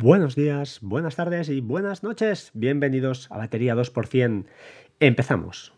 Buenos días, buenas tardes y buenas noches. Bienvenidos a Batería 2%. Empezamos.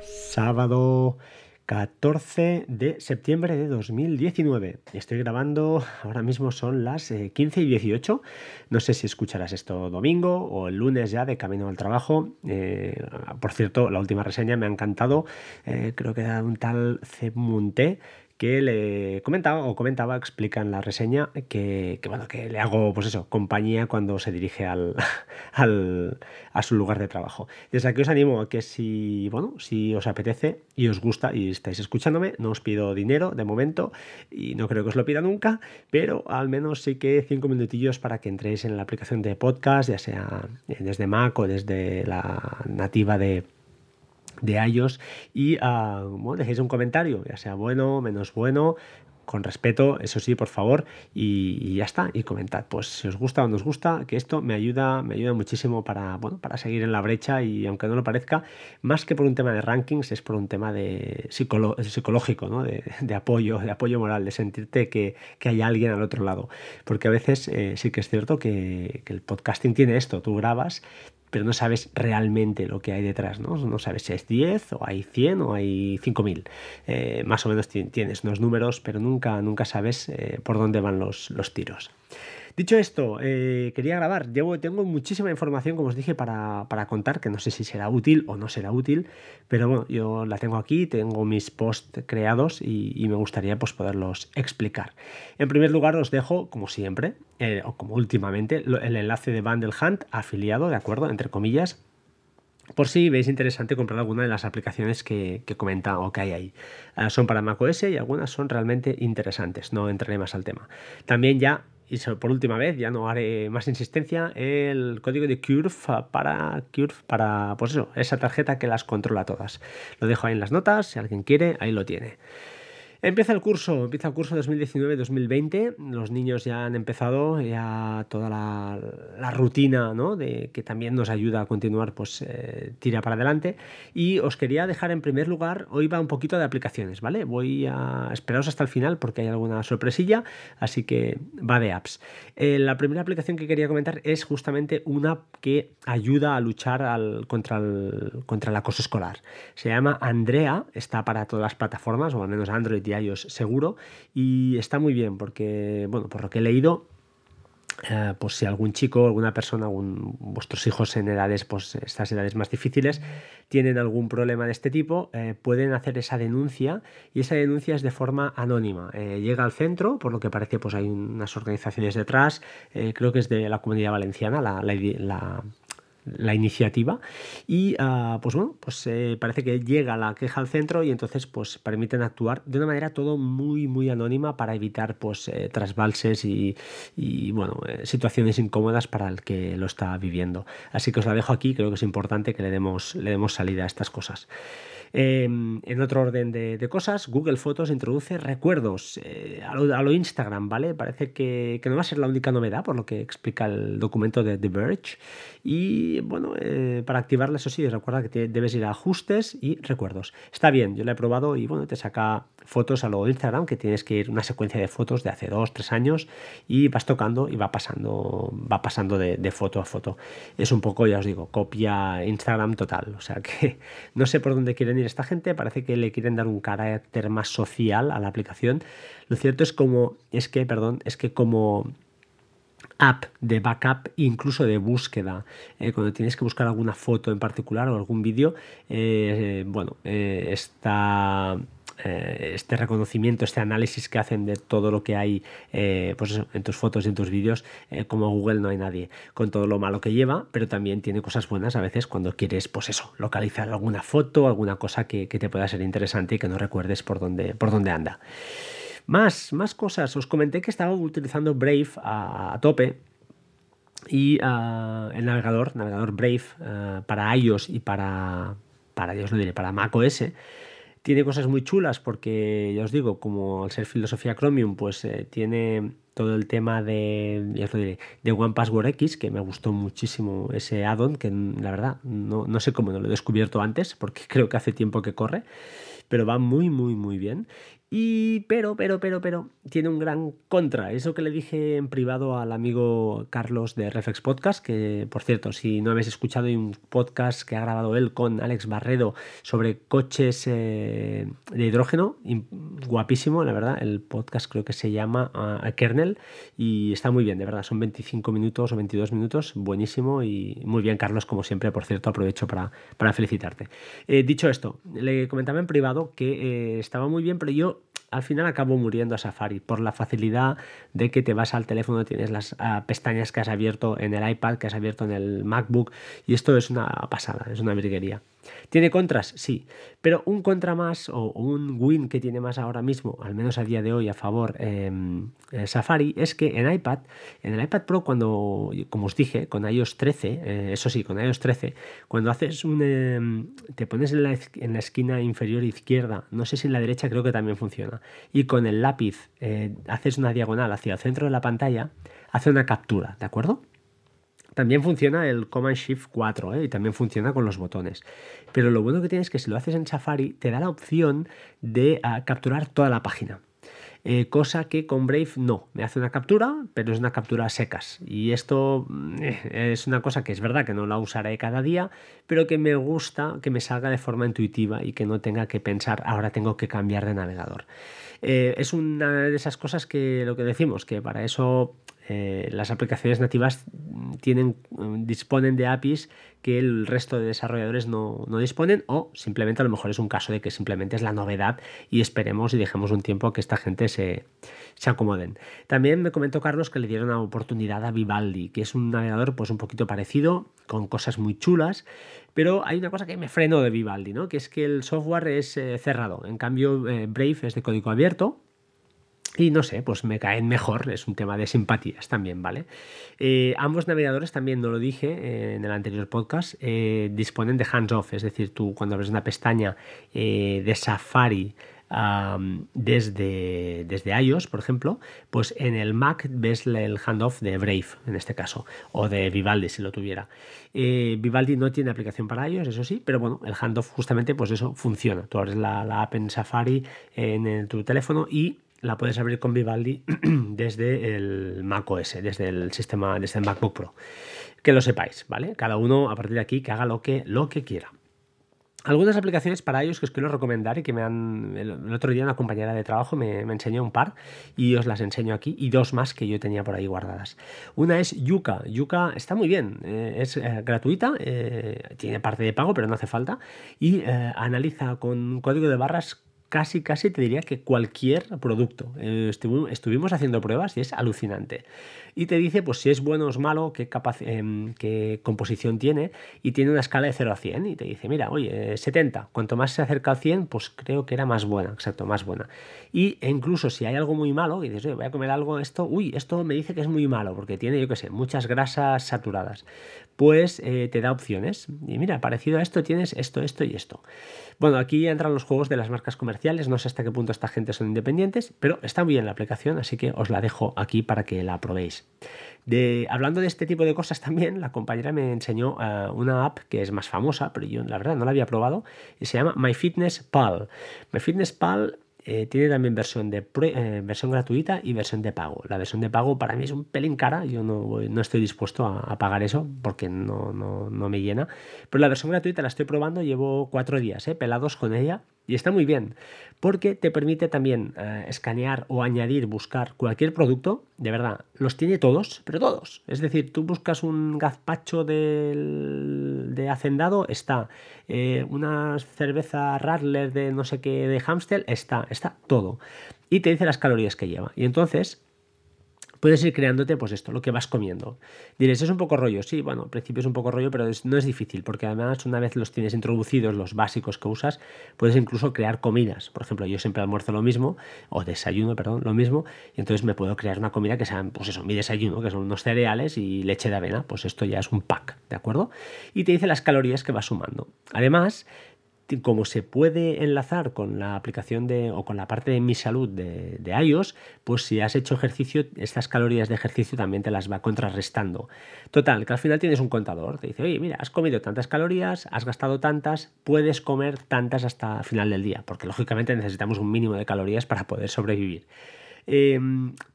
Sábado 14 de septiembre de 2019. Estoy grabando, ahora mismo son las 15 eh, y 18. No sé si escucharás esto domingo o el lunes ya de camino al trabajo. Eh, por cierto, la última reseña me ha encantado. Eh, creo que era un tal Munté que le comentaba o comentaba, explica en la reseña que, bueno, que le hago, pues eso, compañía cuando se dirige al, a su lugar de trabajo. Desde aquí os animo a que si, bueno, si os apetece y os gusta y estáis escuchándome, no os pido dinero de momento y no creo que os lo pida nunca, pero al menos sí que cinco minutillos para que entréis en la aplicación de podcast, ya sea desde Mac o desde la nativa de de iOS y uh, dejéis un comentario, ya sea bueno, menos bueno, con respeto, eso sí, por favor, y, ya está, y comentad, pues si os gusta o no os gusta, que esto me ayuda, me ayuda muchísimo para, bueno, para seguir en la brecha y aunque no lo parezca, más que por un tema de rankings, es por un tema de psicológico, ¿no? De, apoyo, de apoyo moral, de sentirte que, hay alguien al otro lado, porque a veces eh, sí que es cierto que, que el podcasting tiene esto, tú grabas pero no sabes realmente lo que hay detrás, ¿no? No sabes si es 10 o hay 100 o hay 5000. Eh, más o menos tienes unos números, pero nunca, nunca sabes eh, por dónde van los, los tiros. Dicho esto, eh, quería grabar. Llevo, tengo muchísima información, como os dije, para, contar, que no sé si será útil o no será útil, pero bueno, yo la tengo aquí, tengo mis posts creados y, me gustaría pues, poderlos explicar. En primer lugar, os dejo, como siempre, eh, o como últimamente, el enlace de Bundle Hunt afiliado, ¿de acuerdo? Entre comillas, por si veis interesante comprar alguna de las aplicaciones que, que comenta o que hay ahí. Ah, son para macOS y algunas son realmente interesantes, no entraré más al tema. También ya y por última vez, ya no haré más insistencia, el código de Curve para Curve para pues eso, esa tarjeta que las controla todas. Lo dejo ahí en las notas, si alguien quiere, ahí lo tiene. Empieza el curso, empieza el curso 2019-2020. Los niños ya han empezado ya toda la, rutina, ¿no? De que también nos ayuda a continuar, pues eh, tira para adelante. Y os quería dejar en primer lugar, hoy va un poquito de aplicaciones, ¿vale? Voy a esperaros hasta el final porque hay alguna sorpresilla, así que va de apps. Eh, la primera aplicación que quería comentar es justamente una que ayuda a luchar al, contra, el, contra el acoso escolar. Se llama Andrea, está para todas las plataformas, o al menos Android iOS seguro y está muy bien porque, bueno, por lo que he leído, eh, pues si algún chico, alguna persona, vuestros hijos en edades, pues estas edades más difíciles, tienen algún problema de este tipo, eh, pueden hacer esa denuncia y esa denuncia es de forma anónima. Eh, llega al centro, por lo que parece, pues hay unas organizaciones detrás, creo que es de la comunidad valenciana, la, la la iniciativa y ah, pues bueno, pues eh, parece que llega la queja al centro y entonces pues permiten actuar de una manera todo muy muy anónima para evitar pues eh, trasvalses y, bueno, eh, situaciones incómodas para el que lo está viviendo. Así que os la dejo aquí, creo que es importante que le demos, le demos salida a estas cosas. Em, en otro orden de, cosas, Google Fotos introduce recuerdos a, lo, Instagram, ¿vale? Parece que, que, no va a ser la única novedad, por lo que explica el documento de The Verge. Y bueno, eh, para activarla, eso sí, recuerda que debes ir a ajustes y recuerdos. Está bien, yo la he probado y bueno, te saca fotos a lo Instagram, que tienes que ir una secuencia de fotos de hace dos, tres años y vas tocando y va pasando, va pasando de, de foto a foto. Es un poco, ya os digo, copia Instagram total. O sea que no sé por dónde quieren esta gente, parece que le quieren dar un carácter más social a la aplicación. Lo cierto es como, es que, perdón, es que como app de backup, incluso de búsqueda. Eh, cuando tienes que buscar alguna foto en particular o algún vídeo, eh, bueno, eh, este reconocimiento, este análisis que hacen de todo lo que hay pues en tus fotos y en tus vídeos, como Google no hay nadie, con todo lo malo que lleva, pero también tiene cosas buenas a veces cuando quieres, pues eso, localizar alguna foto, alguna cosa que, te pueda ser interesante y que no recuerdes por dónde, por dónde anda. Más, más cosas. Os comenté que estaba utilizando Brave a, tope y ah, el navegador, navegador Brave ah, para iOS y para, para, Dios diré, para macOS tiene cosas muy chulas porque, ya os digo, como al ser filosofía Chromium, pues eh, tiene todo el tema de, de One Password X, que me gustó muchísimo ese add-on, que la verdad no, no, sé cómo no lo he descubierto antes, porque creo que hace tiempo que corre. pero va muy, muy, muy bien. Y pero, pero, pero, pero, tiene un gran contra. Eso que le dije en privado al amigo Carlos de Reflex Podcast, que por cierto, si no habéis escuchado, hay un podcast que ha grabado él con Alex Barredo sobre coches eh, de hidrógeno. Guapísimo, la verdad. El podcast creo que se llama uh, Kernel y está muy bien, de verdad. Son 25 minutos o 22 minutos. Buenísimo y muy bien, Carlos, como siempre. Por cierto, aprovecho para, para felicitarte. Eh, dicho esto, le comentaba en privado que eh, estaba muy bien, pero yo out. Al final acabo muriendo a Safari por la facilidad de que te vas al teléfono, tienes las ah, pestañas que has abierto en el iPad, que has abierto en el MacBook y esto es una pasada, es una virguería. ¿Tiene contras? Sí, pero un contra más o un win que tiene más ahora mismo, al menos a día de hoy a favor em, eh, Safari, es que en iPad, en el iPad Pro cuando, como os dije, con iOS 13, eh, eso sí, con iOS 13, cuando haces un, em, te pones en la, en la, esquina inferior izquierda, no sé si en la derecha creo que también funciona, y con el lápiz eh, haces una diagonal hacia el centro de la pantalla, hace una captura, ¿de acuerdo? También funciona el Command Shift 4 ¿eh? y también funciona con los botones. Pero lo bueno que tienes es que si lo haces en Safari te da la opción de ah, capturar toda la página. Eh, cosa que con Brave no, me hace una captura, pero es una captura a secas. Y esto mm, eh, es una cosa que es verdad que no la usaré cada día, pero que me gusta que me salga de forma intuitiva y que no tenga que pensar ahora tengo que cambiar de navegador. es una de esas cosas que lo que decimos, que para eso eh, las aplicaciones nativas tienen, disponen de APIs que el resto de desarrolladores no, disponen o simplemente a lo mejor es un caso de que simplemente es la novedad y esperemos y dejemos un tiempo que esta gente se, se acomoden. También me comentó Carlos que le dieron una oportunidad a Vivaldi, que es un navegador pues un poquito parecido, con cosas muy chulas, pero hay una cosa que me freno de Vivaldi, ¿no? que es que el software es eh, cerrado, en cambio eh, Brave es de código abierto y no sé, pues me caen mejor, es un tema de simpatías también, ¿vale? Eh, ambos navegadores, también no lo dije eh, en el anterior podcast, eh, disponen de hands-off, es decir, tú cuando abres una pestaña de Safari desde, desde iOS, por ejemplo, pues en el Mac ves el handoff de Brave, en este caso, o de Vivaldi si lo tuviera. Vivaldi no tiene aplicación para iOS, eso sí, pero bueno, el handoff justamente pues eso funciona. Tú abres la, la app en Safari en tu teléfono y la puedes abrir con Vivaldi desde el Mac OS, desde el sistema, desde el MacBook Pro. Que lo sepáis, ¿vale? Cada uno a partir de aquí que haga lo que, lo que quiera. Algunas aplicaciones para ellos que os quiero recomendar y que me han. El, otro día una compañera de trabajo me, enseñó un par y os las enseño aquí y dos más que yo tenía por ahí guardadas. Una es Yuka. Yuka está muy bien, eh, es eh, gratuita, eh, tiene parte de pago, pero no hace falta y analiza con código de barras casi, casi te diría que cualquier producto. Eh, estuvimos haciendo pruebas y es alucinante. Y te dice, pues si es bueno o es malo, qué, em, qué composición tiene, y tiene una escala de 0 a 100. Y te dice, mira, oye, 70. Cuanto más se acerca al 100, pues creo que era más buena, exacto, más buena. Y e incluso si hay algo muy malo, y dices, oye, voy a comer algo, esto, uy, esto me dice que es muy malo, porque tiene, yo qué sé, muchas grasas saturadas. Pues eh, te da opciones. Y mira, parecido a esto tienes esto, esto y esto. Bueno, aquí entran los juegos de las marcas comerciales, no sé hasta qué punto esta gente son independientes, pero está muy bien la aplicación, así que os la dejo aquí para que la probéis. De, hablando de este tipo de cosas también, la compañera me enseñó eh, una app que es más famosa, pero yo la verdad no la había probado, y se llama MyFitnessPal. MyFitnessPal eh, tiene también versión, de eh, versión gratuita y versión de pago. La versión de pago para mí es un pelín cara, yo no, no estoy dispuesto a, pagar eso porque no, no, no, me llena. Pero la versión gratuita la estoy probando, llevo cuatro días pelados con ella y está muy bien, porque te permite también eh, escanear o añadir, buscar cualquier producto, de verdad, los tiene todos, pero todos. Es decir, tú buscas un gazpacho de hacendado, está. Eh, una cerveza Radler de no sé qué de Hamstel, está, está todo. Y te dice las calorías que lleva. Y entonces puedes ir creándote pues esto, lo que vas comiendo. Diréis, es un poco rollo, sí, bueno, al principio es un poco rollo, pero no es difícil, porque además una vez los tienes introducidos, los básicos que usas, puedes incluso crear comidas. Por ejemplo, yo siempre almuerzo lo mismo, o desayuno, perdón, lo mismo, y entonces me puedo crear una comida que sea, pues eso, mi desayuno, que son unos cereales y leche de avena, pues esto ya es un pack, ¿de acuerdo? Y te dice las calorías que vas sumando. Además, como se puede enlazar con la aplicación de o con la parte de mi salud de, de, iOS, pues si has hecho ejercicio, estas calorías de ejercicio también te las va contrarrestando. Total, que al final tienes un contador, te dice, oye, mira, has comido tantas calorías, has gastado tantas, puedes comer tantas hasta final del día, porque lógicamente necesitamos un mínimo de calorías para poder sobrevivir. Eh,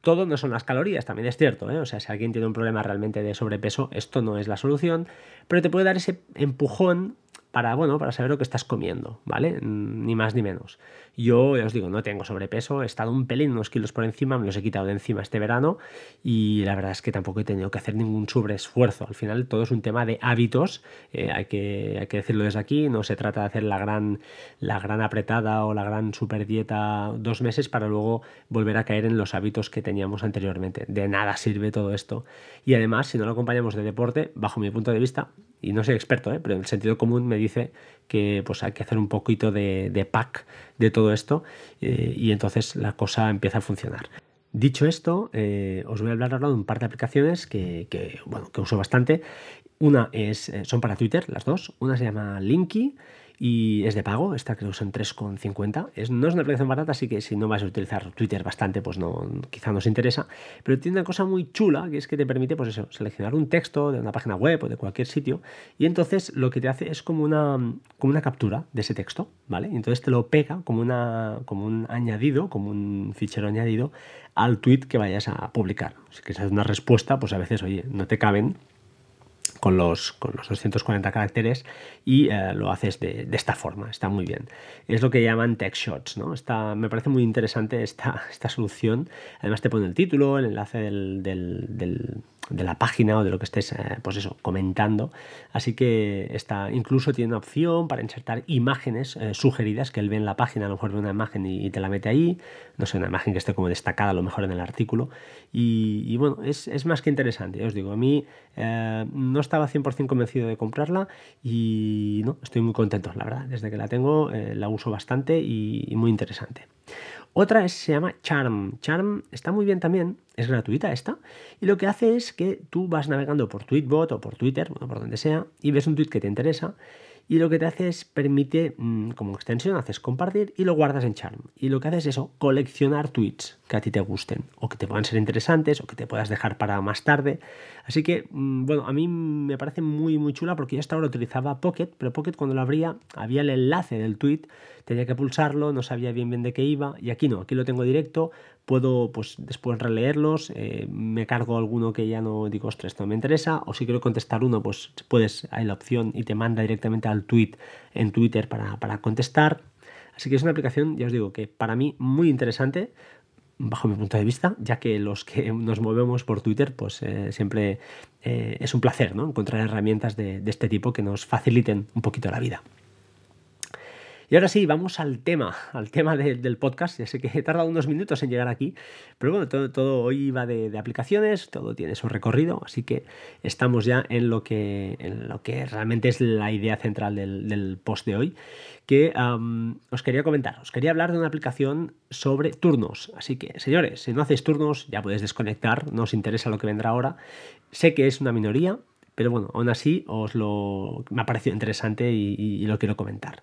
todo no son las calorías, también es cierto. ¿eh? O sea, si alguien tiene un problema realmente de sobrepeso, esto no es la solución, pero te puede dar ese empujón para, bueno, para saber lo que estás comiendo, ¿vale? Ni más ni menos. Yo, os digo, no tengo sobrepeso, he estado un pelín, unos kilos por encima, me los he quitado de encima este verano y la verdad es que tampoco he tenido que hacer ningún sobreesfuerzo. Al final todo es un tema de hábitos, eh, hay, que, hay que decirlo desde aquí, no se trata de hacer la gran, la gran apretada o la gran super dieta dos meses para luego volver a caer en los hábitos que teníamos anteriormente. De nada sirve todo esto. Y además, si no lo acompañamos de deporte, bajo mi punto de vista, y no soy experto, ¿eh? pero el sentido común me dice que pues, hay que hacer un poquito de, pack de todo esto eh, y entonces la cosa empieza a funcionar. Dicho esto, eh, os voy a hablar ahora de un par de aplicaciones que, que uso bastante. Una es, son para Twitter, las dos. Una se llama Linky y es de pago, esta creo que son 3,50. Es, no es una aplicación barata, así que si no vas a utilizar Twitter bastante, pues no, quizá no os interesa. Pero tiene una cosa muy chula, que es que te permite, pues eso, seleccionar un texto de una página web o de cualquier sitio, y entonces lo que te hace es como una, como una captura de ese texto, ¿vale? Y entonces te lo pega como, una, como un añadido, como un fichero añadido al tweet que vayas a publicar. Si quieres hacer una respuesta, pues a veces, oye, no te caben con los, con los 240 caracteres y eh, lo haces de, esta forma, está muy bien. Es lo que llaman text shots, ¿no? Está, me parece muy interesante esta, esta solución. Además te pone el título, el enlace del, del de la página o de lo que estés, eh, pues eso, comentando. Así que está, incluso tiene una opción para insertar imágenes eh, sugeridas que él ve en la página, a lo mejor ve una imagen y, te la mete ahí, no sé, una imagen que esté como destacada a lo mejor en el artículo. Y, bueno, es, más que interesante, ya os digo, a mí eh, no estaba 100% convencido de comprarla y no, estoy muy contento, la verdad, desde que la tengo la uso bastante y muy interesante. Otra se llama Charm. Charm está muy bien también, es gratuita esta, y lo que hace es que tú vas navegando por Tweetbot o por Twitter, bueno, por donde sea, y ves un tweet que te interesa, y lo que te hace es permite, mm, como extensión, haces compartir y lo guardas en Charm. Y lo que hace es eso, coleccionar tweets que a ti te gusten, o que te puedan ser interesantes, o que te puedas dejar para más tarde. Así que, mm, bueno, a mí me parece muy, muy chula porque yo hasta ahora utilizaba Pocket, pero Pocket cuando lo abría había el enlace del tweet tenía que pulsarlo, no sabía bien bien de qué iba, y aquí no, aquí lo tengo directo, puedo pues después releerlos, eh, me cargo alguno que ya no digo, ostras, esto me interesa, o si quiero contestar uno, pues puedes, hay la opción y te manda directamente al tweet en Twitter para, contestar. Así que es una aplicación, ya os digo, que para mí muy interesante, bajo mi punto de vista, ya que los que nos movemos por Twitter, pues eh, siempre eh, es un placer ¿no? encontrar herramientas de, de, este tipo que nos faciliten un poquito la vida. Y ahora sí, vamos al tema, al tema del podcast. Ya sé que he tardado unos minutos en llegar aquí, pero bueno, todo, hoy va de, aplicaciones, todo tiene su recorrido, así que estamos ya en lo que, en lo que realmente es la idea central del, post de hoy, que os quería comentar, os quería hablar de una aplicación sobre turnos. Así que, señores, si no hacéis turnos, ya podéis desconectar, no os interesa lo que vendrá ahora. Sé que es una minoría, pero bueno, aún así os lo, me ha parecido interesante y, lo quiero comentar.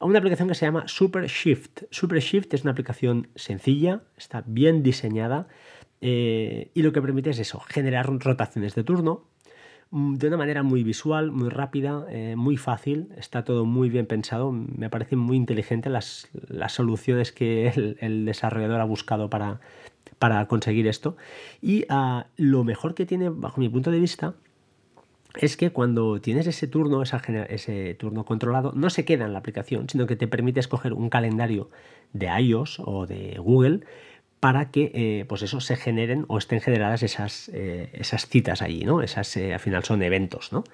Una aplicación que se llama Super Shift. Super Shift es una aplicación sencilla, está bien diseñada eh, y lo que permite es eso, generar rotaciones de turno mm, de una manera muy visual, muy rápida, eh, muy fácil, está todo muy bien pensado, me parecen muy inteligentes las, soluciones que el, desarrollador ha buscado para, para conseguir esto. Y ah, lo mejor que tiene, bajo mi punto de vista, es que cuando tienes ese turno, ese turno controlado, no se queda en la aplicación, sino que te permite escoger un calendario de iOS o de Google para que eh, pues eso se generen o estén generadas esas, eh, esas citas allí, ¿no? Esas eh, al final son eventos, ¿no?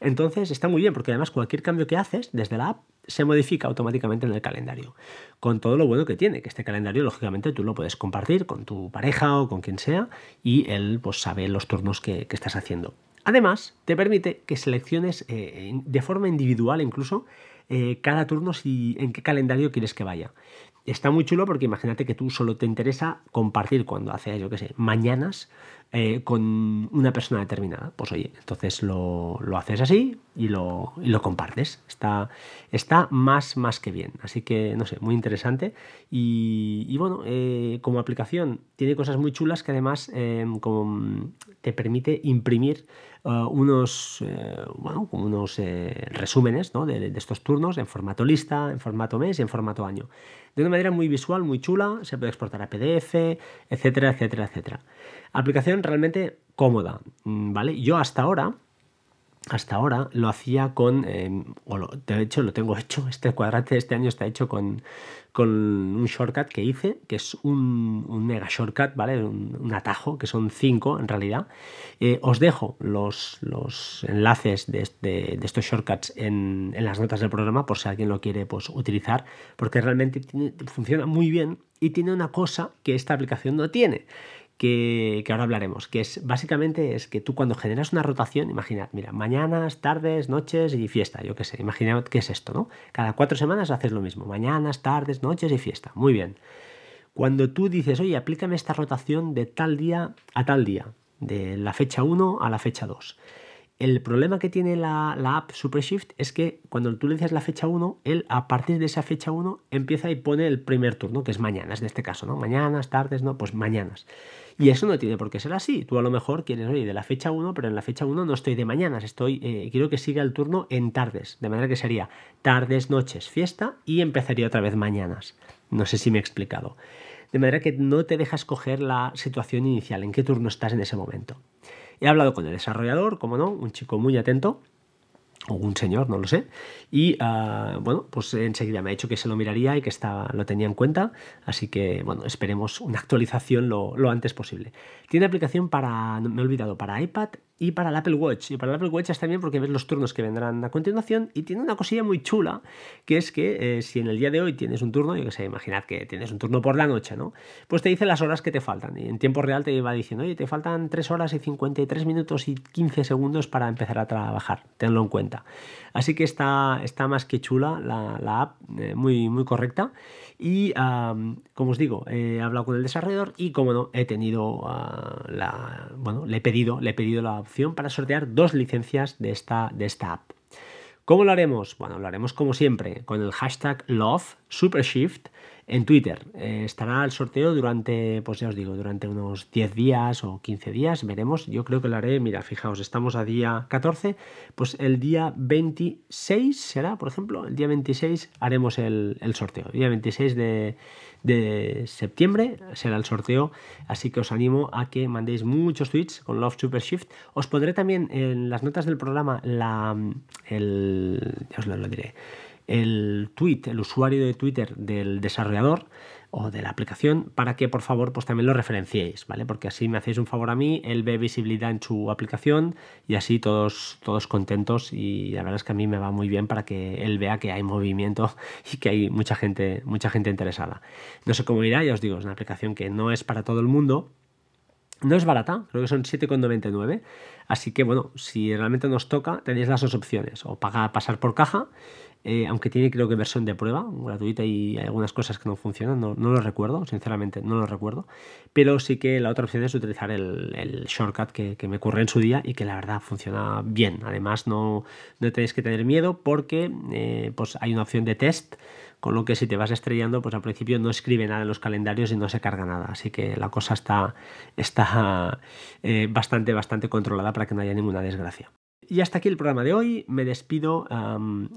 Entonces está muy bien porque además cualquier cambio que haces desde la app se modifica automáticamente en el calendario. Con todo lo bueno que tiene, que este calendario lógicamente tú lo puedes compartir con tu pareja o con quien sea y él pues sabe los turnos que estás haciendo. Además, te permite que selecciones eh, de forma individual incluso eh, cada turno si, en qué calendario quieres que vaya. está muy chulo porque imagínate que tú solo te interesa compartir cuando haces, yo qué sé, mañanas eh, con una persona determinada. Pues oye, entonces lo, haces así y lo, lo compartes. Está, está, más, más que bien. Así que, no sé, muy interesante. Y, bueno, eh, como aplicación tiene cosas muy chulas que además eh, te permite imprimir unos, unos resúmenes ¿no? de, de, estos turnos en formato lista, en formato mes y en formato año. De una manera muy visual, muy chula, se puede exportar a PDF, etcétera, etcétera, etcétera. Aplicación realmente cómoda, mm, ¿vale? Yo hasta ahora, hasta ahora lo hacía con, em, o de hecho lo tengo hecho, este cuadrante de este año está hecho con, un shortcut que hice, que es un, mega shortcut, ¿vale? Un, atajo, que son cinco en realidad. Eh, os dejo los, los enlaces de, estos shortcuts en, las notas del programa por si alguien lo quiere pues, utilizar, porque realmente funciona muy bien y tiene una cosa que esta aplicación no tiene que, ahora hablaremos, que es básicamente es que tú cuando generas una rotación, imaginad, mira, mañanas, tardes, noches y fiesta, yo qué sé, imaginad qué es esto, ¿no? Cada cuatro semanas haces lo mismo, mañanas, tardes, noches y fiesta, muy bien. Cuando tú dices, oye, aplícame esta rotación de tal día a tal día, de la fecha 1 a la fecha 2. El problema que tiene la, app SuperShift es que cuando tú le dices la fecha 1, él a partir de esa fecha 1 empieza y pone el primer turno, que es mañanas en este caso, ¿no? Mañanas, tardes, no, pues mañanas. Y eso no tiene por qué ser así. Tú a lo mejor quieres, oye, de la fecha 1, pero en la fecha 1 no estoy de mañanas, estoy, eh, quiero que siga el turno en tardes. De manera que sería tardes, noches, fiesta y empezaría otra vez mañanas. No sé si me he explicado. De manera que no te dejas coger la situación inicial, en qué turno estás en ese momento. He hablado con el desarrollador, como no, un chico muy atento, o un señor, no lo sé. Y ah, bueno, pues enseguida me ha dicho que se lo miraría y que estaba, lo tenía en cuenta. Así que bueno, esperemos una actualización lo, lo antes posible. Tiene aplicación para, me he olvidado, para iPad y para el Apple Watch. Y para el Apple Watch está bien porque ves los turnos que vendrán a continuación y tiene una cosilla muy chula, que es que eh, si en el día de hoy tienes un turno, yo que sé, imaginad que tienes un turno por la noche, ¿no? Pues te dice las horas que te faltan y en tiempo real te va diciendo, oye, te faltan 3 horas y 53 minutos y 15 segundos para empezar a trabajar, tenlo en cuenta. Así que está, está más que chula la, app, eh, muy, muy correcta. Y como os digo, he hablado con el desarrollador y como no, he tenido ah, la. Bueno, le he pedido, le he pedido la para sortear dos licencias de esta, de esta app. ¿Cómo lo haremos? Bueno, lo haremos como siempre, con el hashtag LoveSupershift en Twitter. Eh, estará el sorteo durante, pues ya os digo, durante unos 10 días o 15 días, veremos. Yo creo que lo haré, mira, fijaos, estamos a día 14, pues el día 26 será, por ejemplo, el día 26 haremos el, sorteo. El día 26 de, septiembre será el sorteo, así que os animo a que mandéis muchos tweets con Love Super Shift. Os pondré también en las notas del programa la, el, ya os lo diré, el tweet, el usuario de Twitter del desarrollador o de la aplicación para que por favor pues también lo referenciéis, ¿vale? Porque así me hacéis un favor a mí, él ve visibilidad en su aplicación y así todos, todos contentos y la verdad es que a mí me va muy bien para que él vea que hay movimiento y que hay mucha gente, mucha gente interesada. No sé cómo irá, ya os digo, es una aplicación que no es para todo el mundo, no es barata, creo que son 7,99. Así que bueno, si realmente nos toca, tenéis las dos opciones. O pagar, pasar por caja eh, aunque tiene creo que versión de prueba gratuita y algunas cosas que no funcionan, no, lo recuerdo, sinceramente no lo recuerdo, pero sí que la otra opción es utilizar el, shortcut que, me ocurre en su día y que la verdad funciona bien. Además no, no tenéis que tener miedo porque eh, pues hay una opción de test con lo que si te vas estrellando, pues al principio no escribe nada en los calendarios y no se carga nada. Así que la cosa está, está eh, bastante, bastante controlada para que no haya ninguna desgracia. Y hasta aquí el programa de hoy. Me despido.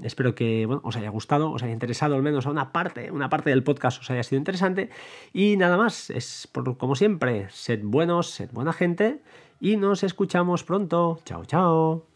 espero que os haya gustado, os haya interesado al menos a una parte, una parte del podcast os haya sido interesante. Y nada más, es por, como siempre, sed buenos, sed buena gente y nos escuchamos pronto. Chao, chao.